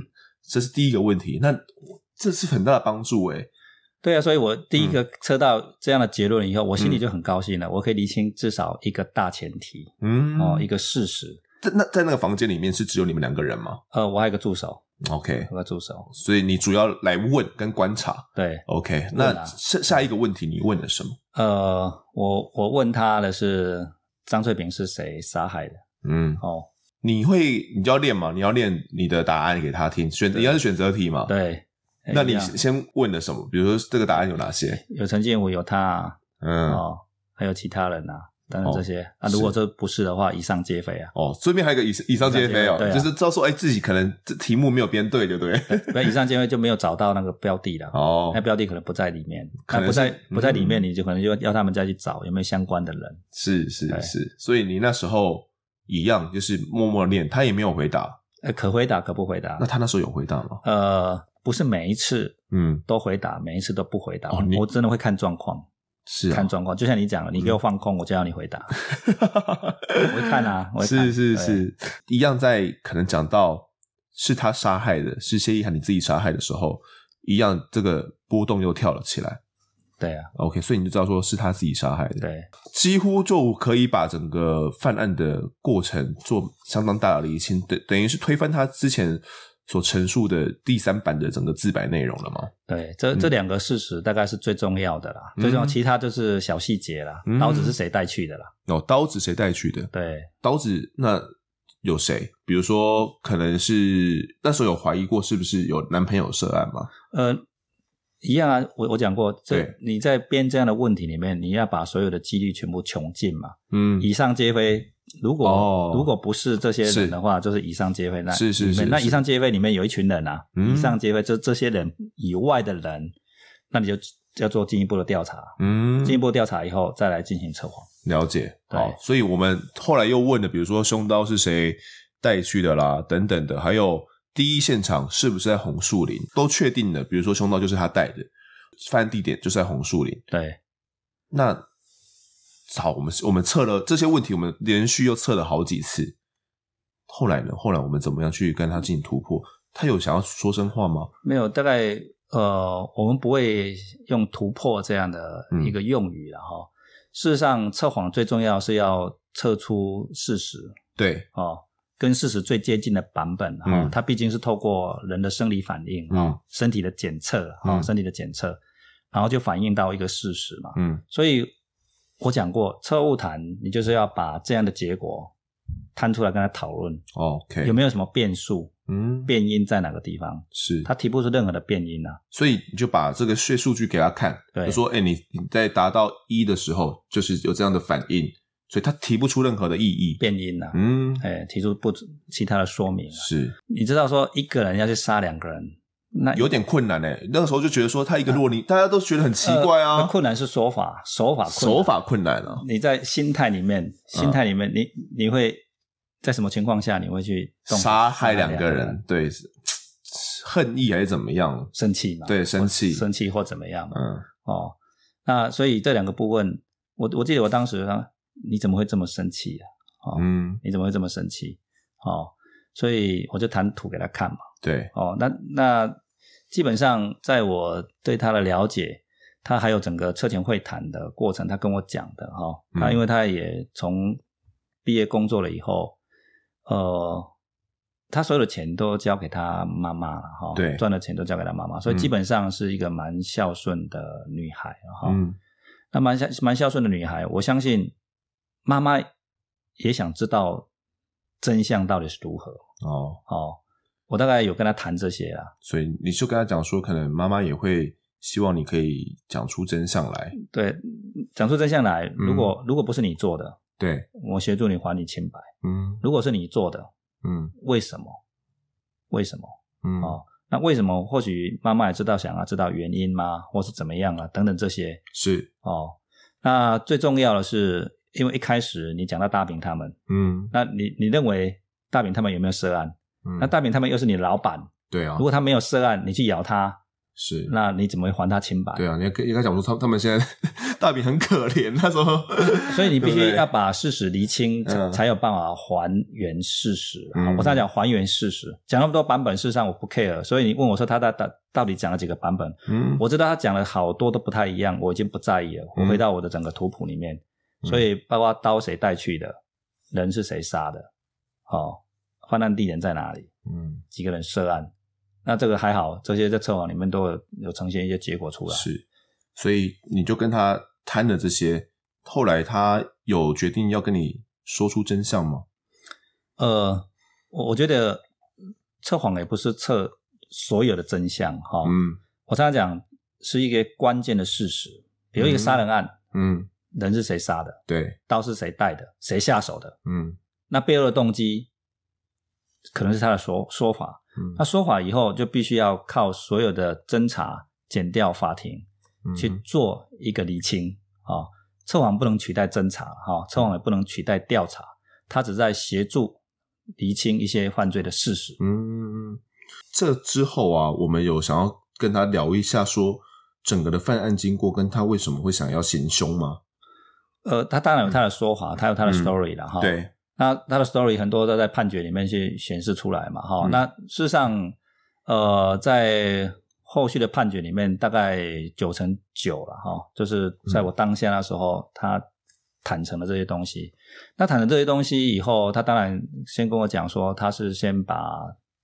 这是第一个问题。那这是很大的帮助诶。对啊，所以我第一个测到这样的结论以后，嗯、我心里就很高兴了。我可以厘清至少一个大前提，嗯，哦，一个事实。在那在那个房间里面是只有你们两个人吗？呃，我还有一个助手。OK，有个助手。所以你主要来问跟观察。对，OK。那下下一个问题你问了什么？呃，我我问他的是张翠萍是谁杀害的？嗯，哦，你会，你就要练嘛，你要练你的答案给他听，选你要是选择题嘛，对。那你先问了什么？比如说这个答案有哪些？有陈建武，有他，嗯，哦，还有其他人呐，等等这些啊。如果这不是的话，以上皆非啊。哦，顺便还有一个以以上皆非哦，就是照说哎，自己可能这题目没有编对，对不对？那以上皆非就没有找到那个标的了哦，那标的可能不在里面，可能不在不在里面，你就可能就要他们再去找有没有相关的人。是是是，所以你那时候一样就是默默练，他也没有回答，呃，可回答可不回答。那他那时候有回答吗？呃。不是每一次，嗯，都回答，每一次都不回答。哦、我真的会看状况，是、啊、看状况。就像你讲了，你给我放空，嗯、我就要你回答。我会看啊，我会看，是是是，一样在可能讲到是他杀害的，是谢意涵你自己杀害的时候，一样这个波动又跳了起来。对啊，OK，所以你就知道说是他自己杀害的，对，几乎就可以把整个犯案的过程做相当大的厘清，等等于是推翻他之前。所陈述的第三版的整个自白内容了吗？对，这这两个事实大概是最重要的啦，嗯、最重要，其他就是小细节啦。嗯、刀子是谁带去的啦？哦，刀子谁带去的？对，刀子那有谁？比如说，可能是那时候有怀疑过，是不是有男朋友涉案吗？呃，一样啊，我我讲过，这你在编这样的问题里面，你要把所有的几率全部穷尽嘛。嗯，以上皆非。如果、哦、如果不是这些人的话，是就是以上皆非。那是是是，那以上皆非里面有一群人啊，嗯、以上皆非，就这些人以外的人，那你就要做进一步的调查。嗯，进一步调查以后再来进行测谎。了解。对好，所以我们后来又问的，比如说凶刀是谁带去的啦，等等的，还有第一现场是不是在红树林，都确定了。比如说凶刀就是他带的，犯案地点就是在红树林。对，那。好，我们我们测了这些问题，我们连续又测了好几次。后来呢？后来我们怎么样去跟他进行突破？他有想要说真话吗？没有，大概呃，我们不会用突破这样的一个用语了哈。嗯、事实上，测谎最重要是要测出事实，对哦，跟事实最接近的版本哈。嗯、它毕竟是透过人的生理反应啊，嗯、身体的检测身体的检测，然后就反映到一个事实嘛。嗯，所以。我讲过，测误谈，你就是要把这样的结果摊出来跟他讨论。OK，有没有什么变数？嗯，变因在哪个地方？是，他提不出任何的变因啊。所以你就把这个血数据给他看，对，就说，哎、欸，你你在达到一的时候，就是有这样的反应，所以他提不出任何的异议变因啊。嗯，哎、欸，提出不其他的说明。是，你知道说一个人要去杀两个人。那有点困难诶，那个时候就觉得说他一个弱，你大家都觉得很奇怪啊。困难是手法，手法困手法困难了。你在心态里面，心态里面，你你会在什么情况下你会去杀害两个人？对，恨意还是怎么样？生气嘛？对，生气，生气或怎么样？嗯，哦，那所以这两个部分，我我记得我当时说，你怎么会这么生气啊？哦，嗯，你怎么会这么生气？哦，所以我就谈图给他看嘛。对，哦，那那基本上在我对他的了解，他还有整个车前会谈的过程，他跟我讲的哈，他因为他也从毕业工作了以后，呃，他所有的钱都交给他妈妈了哈，哦、对，赚的钱都交给他妈妈，所以基本上是一个蛮孝顺的女孩哈，嗯，哦、那蛮孝蛮孝顺的女孩，我相信妈妈也想知道真相到底是如何哦，哦。我大概有跟他谈这些啊，所以你就跟他讲说，可能妈妈也会希望你可以讲出真相来。对，讲出真相来。如果、嗯、如果不是你做的，对，我协助你还你清白。嗯，如果是你做的，嗯，为什么？为什么？嗯，哦，那为什么？或许妈妈也知道，想要知道原因吗？或是怎么样啊？等等这些是哦。那最重要的是，因为一开始你讲到大饼他们，嗯，那你你认为大饼他们有没有涉案？嗯、那大饼他们又是你的老板，对啊。如果他没有涉案，你去咬他，是，那你怎么会还他清白？对啊，你应该应该讲说他他们现在 大饼很可怜，那时候，所以你必须要把事实厘清，才有办法还原事实。嗯、我刚才讲还原事实，讲那么多版本，事实上我不 care。所以你问我说他到到到底讲了几个版本？嗯，我知道他讲了好多都不太一样，我已经不在意了。我回到我的整个图谱里面，嗯、所以包括刀谁带去的，人是谁杀的，哦。犯案地点在哪里？嗯，几个人涉案？那这个还好，这些在测谎里面都有有呈现一些结果出来。是，所以你就跟他谈了这些，后来他有决定要跟你说出真相吗？呃，我我觉得测谎也不是测所有的真相哈。嗯，我常常讲是一个关键的事实，比如一个杀人案，嗯，人是谁杀的？对，刀是谁带的？谁下手的？嗯，那背后的动机可能是他的说说法。嗯，那说法以后就必须要靠所有的侦查、检调、法庭去做一个厘清啊。测谎不能取代侦查哈，测谎也不能取代调查，他只在协助厘清一些犯罪的事实。嗯，这之后啊，我们有想要跟他聊一下，说整个的犯案经过，跟他为什么会想要行凶吗？呃，他当然有他的说法，嗯、他有他的 story 了哈、嗯。对，那他的 story 很多都在判决里面去显示出来嘛哈、嗯。那事实上，呃，在后续的判决里面，大概九成九了哈，就是在我当下那时候，他坦诚了这些东西。那坦诚这些东西以后，他当然先跟我讲说，他是先把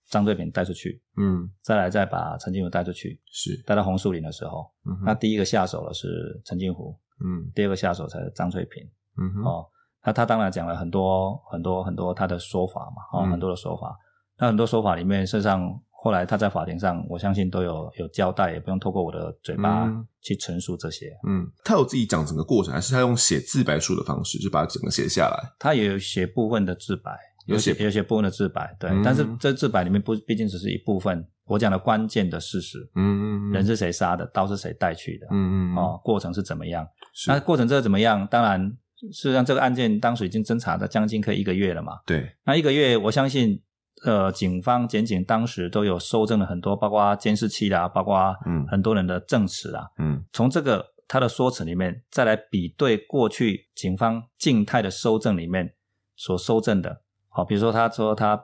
张翠萍带出去，嗯，再来再把陈金虎带出去，是带到红树林的时候，嗯，那第一个下手的是陈金福，嗯，第二个下手才是张翠萍，嗯哼，哦，那他当然讲了很多很多很多他的说法嘛，哦，嗯，很多的说法，那很多说法里面，事实上。后来他在法庭上，我相信都有有交代，也不用透过我的嘴巴去陈述这些。嗯，他有自己讲整个过程，还是他用写自白书的方式就把它整个写下来？他也有写部分的自白，有写有写部分的自白，对。嗯、但是这自白里面不毕竟只是一部分，我讲的关键的事实。嗯嗯，人是谁杀的？刀是谁带去的？嗯嗯，哦，过程是怎么样？那过程这个怎么样？当然，事实上这个案件当时已经侦查了将近快一个月了嘛。对，那一个月，我相信。呃，警方、检警当时都有搜证了很多，包括监视器啦，包括嗯很多人的证词啦，嗯，从这个他的说辞里面再来比对过去警方静态的搜证里面所搜证的，好，比如说他说他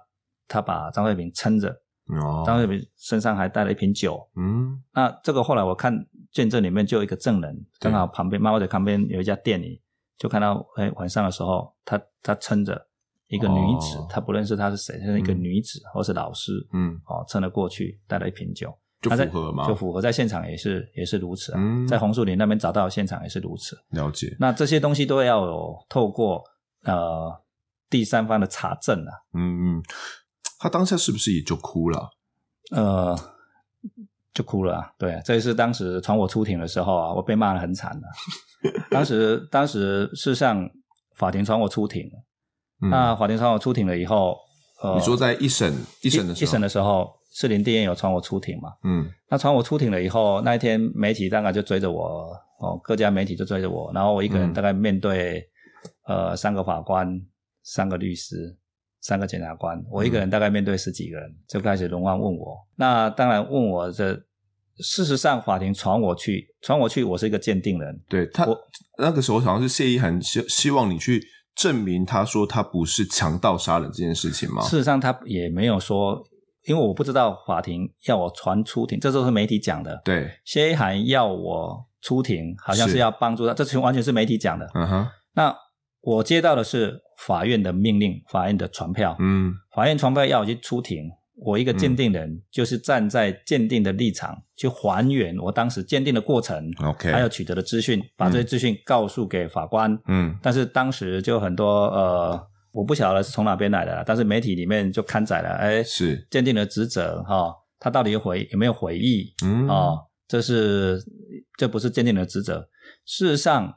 他把张惠平撑着，哦，张翠萍身上还带了一瓶酒，嗯，那这个后来我看见证里面就有一个证人，刚好旁边猫的旁边有一家店里，就看到哎晚上的时候他他撑着。一个女子，她、哦、不认识她是谁，是一个女子、嗯、或是老师，嗯，哦，撑了过去，带了一瓶酒，就符合吗？就符合，在现场也是也是如此啊，嗯、在红树林那边找到现场也是如此。了解。那这些东西都要有透过呃第三方的查证啊。嗯嗯，他当下是不是也就哭了？呃，就哭了、啊。对，这也是当时传我出庭的时候啊，我被骂得很惨的、啊。当时当时事实上法庭传我出庭。嗯、那法庭传我出庭了以后，呃，你说在一审一审的时候，一审的时候，士林地院有传我出庭嘛？嗯，那传我出庭了以后，那一天媒体大概就追着我，哦，各家媒体就追着我，然后我一个人大概面对、嗯、呃三个法官、三个律师、三个检察官，我一个人大概面对十几个人，嗯、就开始轮番问我。那当然问我这，事实上法庭传我去，传我去，我是一个鉴定人。对他，我那个时候好像是谢依涵希希望你去。证明他说他不是强盗杀人这件事情吗？事实上，他也没有说，因为我不知道法庭要我传出庭，这都是媒体讲的。对，谢依涵要我出庭，好像是要帮助他，这全完全是媒体讲的。嗯哼，那我接到的是法院的命令，法院的传票。嗯，法院传票要我去出庭。我一个鉴定人，就是站在鉴定的立场去还原我当时鉴定的过程，OK，还有取得的资讯，把这些资讯告诉给法官。嗯，但是当时就很多呃，我不晓得是从哪边来的，但是媒体里面就刊载了，哎，是鉴定的职责哈，他到底有悔有没有悔意？嗯，哦，这是这不是鉴定的职责。事实上，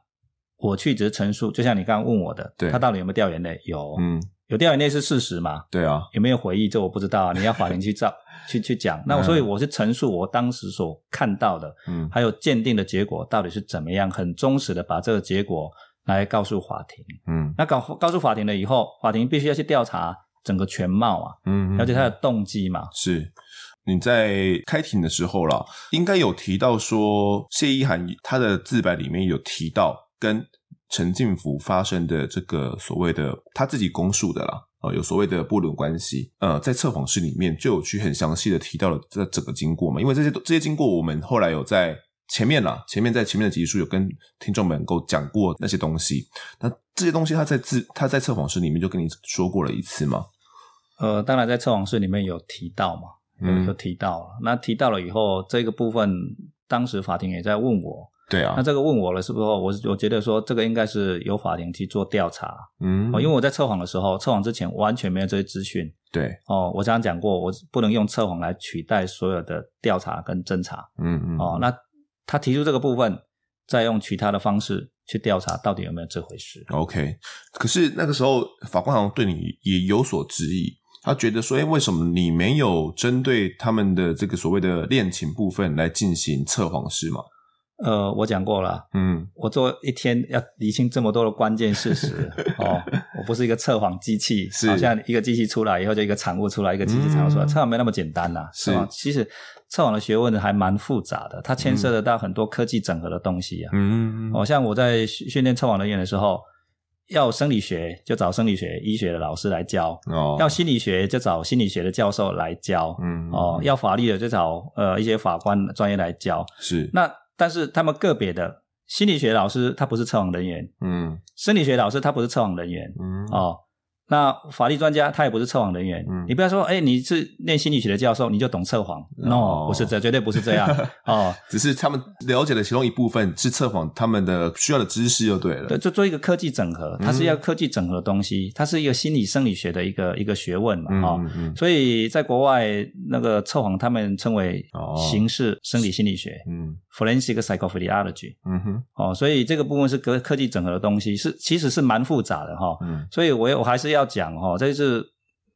我去只是陈述，就像你刚刚问我的，对，他到底有没有掉眼泪？有，嗯。有掉眼泪是事实嘛？对啊，有没有回忆这我不知道啊。你要法庭去照 去去讲。那所以我是陈述我当时所看到的，嗯，还有鉴定的结果到底是怎么样，很忠实的把这个结果来告诉法庭。嗯，那告告诉法庭了以后，法庭必须要去调查整个全貌啊，嗯，了解他的动机嘛。是你在开庭的时候啦，应该有提到说谢依涵他的自白里面有提到跟。陈进福发生的这个所谓的他自己供述的啦，呃，有所谓的不伦关系，呃，在测谎室里面就有去很详细的提到了这整个经过嘛，因为这些这些经过我们后来有在前面啦，前面在前面的集数有跟听众们够讲过那些东西，那这些东西他在自他在测谎室里面就跟你说过了一次吗？呃，当然在测谎室里面有提到嘛，有有提到那提到了以后，这个部分当时法庭也在问我。对啊。那这个问我了，是不是？我我觉得说这个应该是由法庭去做调查。嗯，哦，因为我在测谎的时候，测谎之前完全没有这些资讯。对。哦，我刚刚讲过，我不能用测谎来取代所有的调查跟侦查。嗯嗯。哦，那他提出这个部分，再用其他的方式去调查，到底有没有这回事？OK。可是那个时候，法官好像对你也有所质疑。他觉得说：“诶，为什么你没有针对他们的这个所谓的恋情部分来进行测谎是吗？”呃，我讲过了，嗯，我做一天要理清这么多的关键事实 哦，我不是一个测谎机器，是好像一个机器出来以后就一个产物出来，一个机器产物出来，嗯、测谎没那么简单呐、啊，是吗？其实测谎的学问还蛮复杂的，它牵涉得到很多科技整合的东西啊，嗯，哦，像我在训练测谎人员的时候。要生理学就找生理学、医学的老师来教哦；要心理学就找心理学的教授来教，嗯哦；要法律的就找呃一些法官专业来教。是那但是他们个别的心理学老师他不是测谎人员，嗯，生理学老师他不是测谎人员，嗯。哦。那法律专家他也不是测谎人员，嗯，你不要说，哎、欸，你是念心理学的教授，你就懂测谎，no，不是这，绝对不是这样，哦，只是他们了解的其中一部分是测谎，他们的需要的知识就对了，对，就做一个科技整合，它是要科技整合的东西，它是一个心理生理学的一个一个学问嘛，哦、所以在国外那个测谎他们称为形式生理心理学，嗯，forensic psychophysiology，嗯哼，哦，所以这个部分是科科技整合的东西，是其实是蛮复杂的哈，嗯，所以我我还是要。要讲哦，这次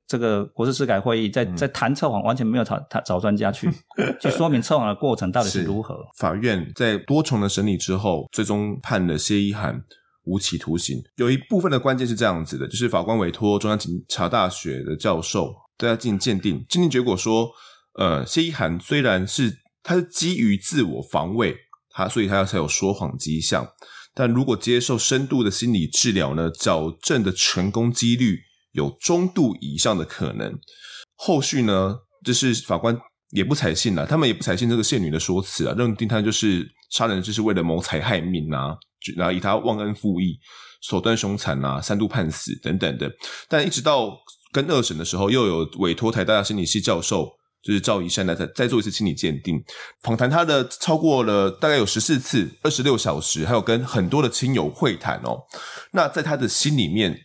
这个国事司改会议在在谈测谎，完全没有找找专家去 去说明测谎的过程到底是如何。法院在多重的审理之后，最终判了谢依涵无期徒刑。有一部分的关键是这样子的，就是法官委托中央警察大学的教授对他进行鉴定，鉴定结果说，呃，谢依涵虽然是他是基于自我防卫，他所以他才有说谎迹象。但如果接受深度的心理治疗呢，矫正的成功几率有中度以上的可能。后续呢，就是法官也不采信了，他们也不采信这个谢女的说辞啊，认定她就是杀人就是为了谋财害命啊，然后以她忘恩负义、手段凶残啊，三度判死等等的。但一直到跟二审的时候，又有委托台大心理系教授。就是赵怡善来再再做一次心理鉴定，访谈他的超过了大概有十四次，二十六小时，还有跟很多的亲友会谈哦。那在他的心里面，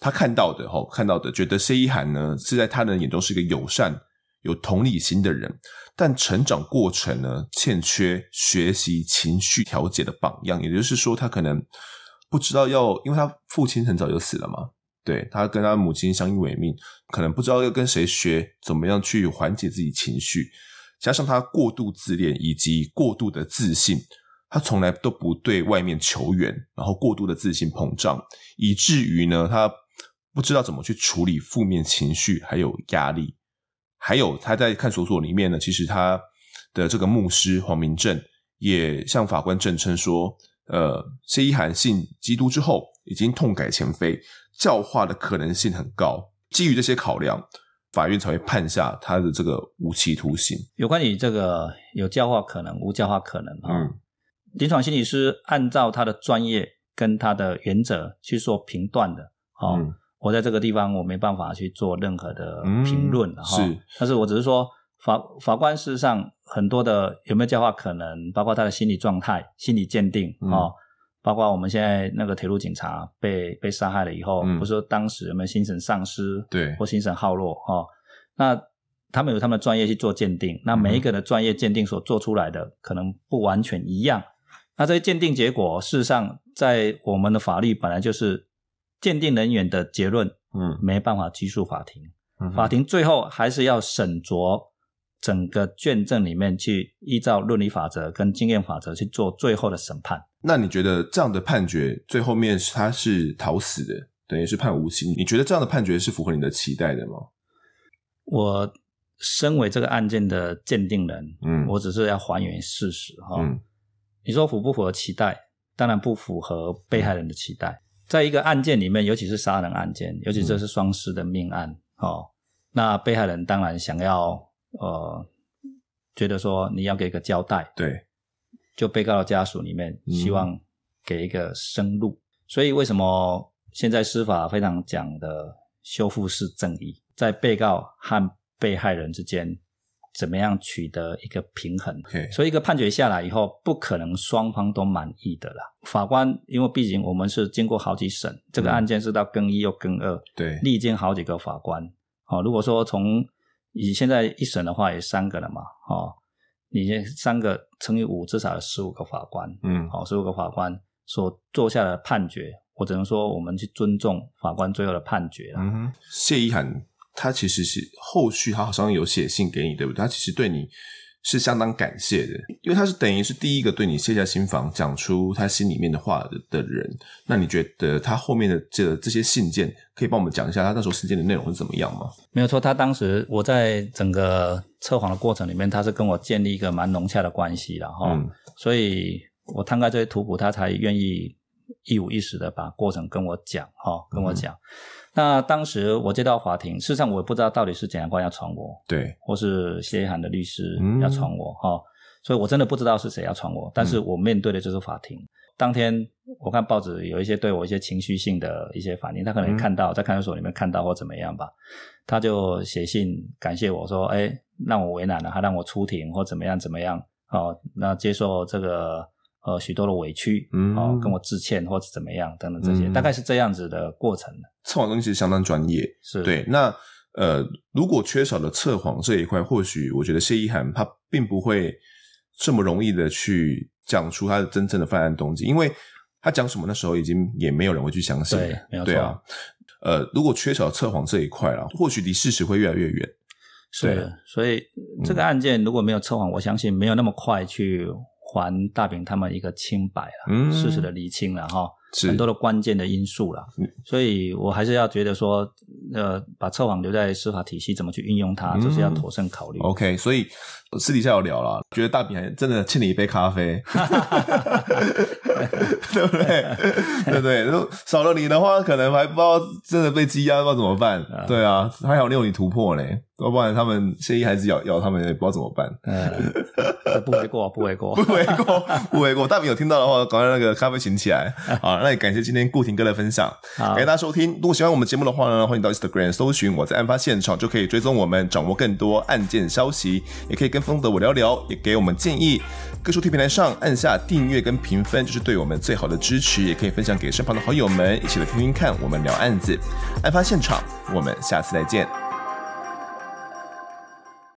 他看到的哈，看到的，觉得谢依涵呢是在他人眼中是一个友善、有同理心的人，但成长过程呢欠缺学习情绪调节的榜样，也就是说，他可能不知道要，因为他父亲很早就死了嘛。对，他跟他母亲相依为命，可能不知道要跟谁学，怎么样去缓解自己情绪，加上他过度自恋以及过度的自信，他从来都不对外面求援，然后过度的自信膨胀，以至于呢，他不知道怎么去处理负面情绪，还有压力，还有他在看守所里面呢，其实他的这个牧师黄明正也向法官证称说，呃，谢依涵信基督之后，已经痛改前非。教化的可能性很高，基于这些考量，法院才会判下他的这个无期徒刑。有关于这个有教化可能、无教化可能啊，嗯，临床心理师按照他的专业跟他的原则去做评断的。哦、嗯，我在这个地方我没办法去做任何的评论哈、但是我只是说法法官事实上很多的有没有教化可能，包括他的心理状态、心理鉴定啊。嗯哦包括我们现在那个铁路警察被被杀害了以后，嗯、不是说当时有没有精神丧失，对，或心神耗弱哈？那他们有他们的专业去做鉴定，那每一个的专业鉴定所做出来的可能不完全一样。那这些鉴定结果，事实上在我们的法律本来就是鉴定人员的结论，嗯，没办法拘束法庭，嗯，法庭最后还是要审酌。整个卷证里面去依照论理法则跟经验法则去做最后的审判。那你觉得这样的判决最后面他是逃死的，等于是判无期？你觉得这样的判决是符合你的期待的吗？我身为这个案件的鉴定人，嗯，我只是要还原事实哈。嗯，你说符不符合期待？当然不符合被害人的期待。在一个案件里面，尤其是杀人案件，尤其这是双尸的命案，哦，那被害人当然想要。呃，觉得说你要给一个交代，对，就被告的家属里面希望给一个生路，嗯，所以为什么现在司法非常讲的修复式正义，在被告和被害人之间怎么样取得一个平衡。所以一个判决下来以后，不可能双方都满意的啦。法官因为毕竟我们是经过好几审，这个案件是到更一又更二，对，历经好几个法官。哦，如果说从以现在一审的话，也三个了嘛，哦，你这三个乘以五，至少有十五个法官，嗯，好，十五个法官所做下的判决，我只能说我们去尊重法官最后的判决了。嗯哼，谢依涵。他其实是后续，他好像有写信给你，对不对？他其实对你是相当感谢的，因为他是等于是第一个对你卸下心防，讲出他心里面的话的的人。那你觉得他后面的这这些信件，可以帮我们讲一下他那时候信件的内容是怎么样吗？没有错，他当时我在整个测谎的过程里面，他是跟我建立一个蛮融洽的关系了哈，嗯、所以我摊开这些图谱，他才愿意一五一十的把过程跟我讲哈，跟我讲。嗯那当时我接到法庭，事实上我也不知道到底是检察官要传我，对，或是谢一涵的律师要传我哈、嗯哦，所以我真的不知道是谁要传我，但是我面对的就是法庭。嗯、当天我看报纸有一些对我一些情绪性的一些反应，他可能看到、嗯、在看守所里面看到或怎么样吧，他就写信感谢我说，哎，让我为难了，还让我出庭或怎么样怎么样，哦，那接受这个。呃，许多的委屈，嗯，哦，跟我致歉或者怎么样等等这些，嗯、大概是这样子的过程。测谎东西相当专业，是对。那呃，如果缺少了测谎这一块，或许我觉得谢一涵他并不会这么容易的去讲出他的真正的犯案动机，因为他讲什么那时候已经也没有人会去相信，对，没有错。对啊，呃，如果缺少测谎这一块了，或许离事实会越来越远。是，所以这个案件如果没有测谎，嗯、我相信没有那么快去。还大饼他们一个清白了，嗯、事实的厘清了哈，很多的关键的因素了，嗯、所以我还是要觉得说，呃，把测谎留在司法体系，怎么去运用它，这、嗯、是要妥善考虑。OK，所以私底下有聊了，觉得大饼还真的欠你一杯咖啡，对 不对？对不对？少了你的话，可能还不知道真的被羁押，不知道怎么办。对啊，还好你有你突破嘞。要不然他们谢宜涵咬咬他们也不知道怎么办。不为过，不为过，不为过，不为过。大饼有听到的话，赶快那个咖啡请起来。好，那也感谢今天顾廷哥的分享，感谢大家收听。如果喜欢我们节目的话呢，欢迎到 Instagram 搜寻我在案发现场，就可以追踪我们，掌握更多案件消息。也可以跟风德我聊聊，也给我们建议。各收听平台上按下订阅跟评分，就是对我们最好的支持。也可以分享给身旁的好友们，一起来听听看我们聊案子。案发现场，我们下次再见。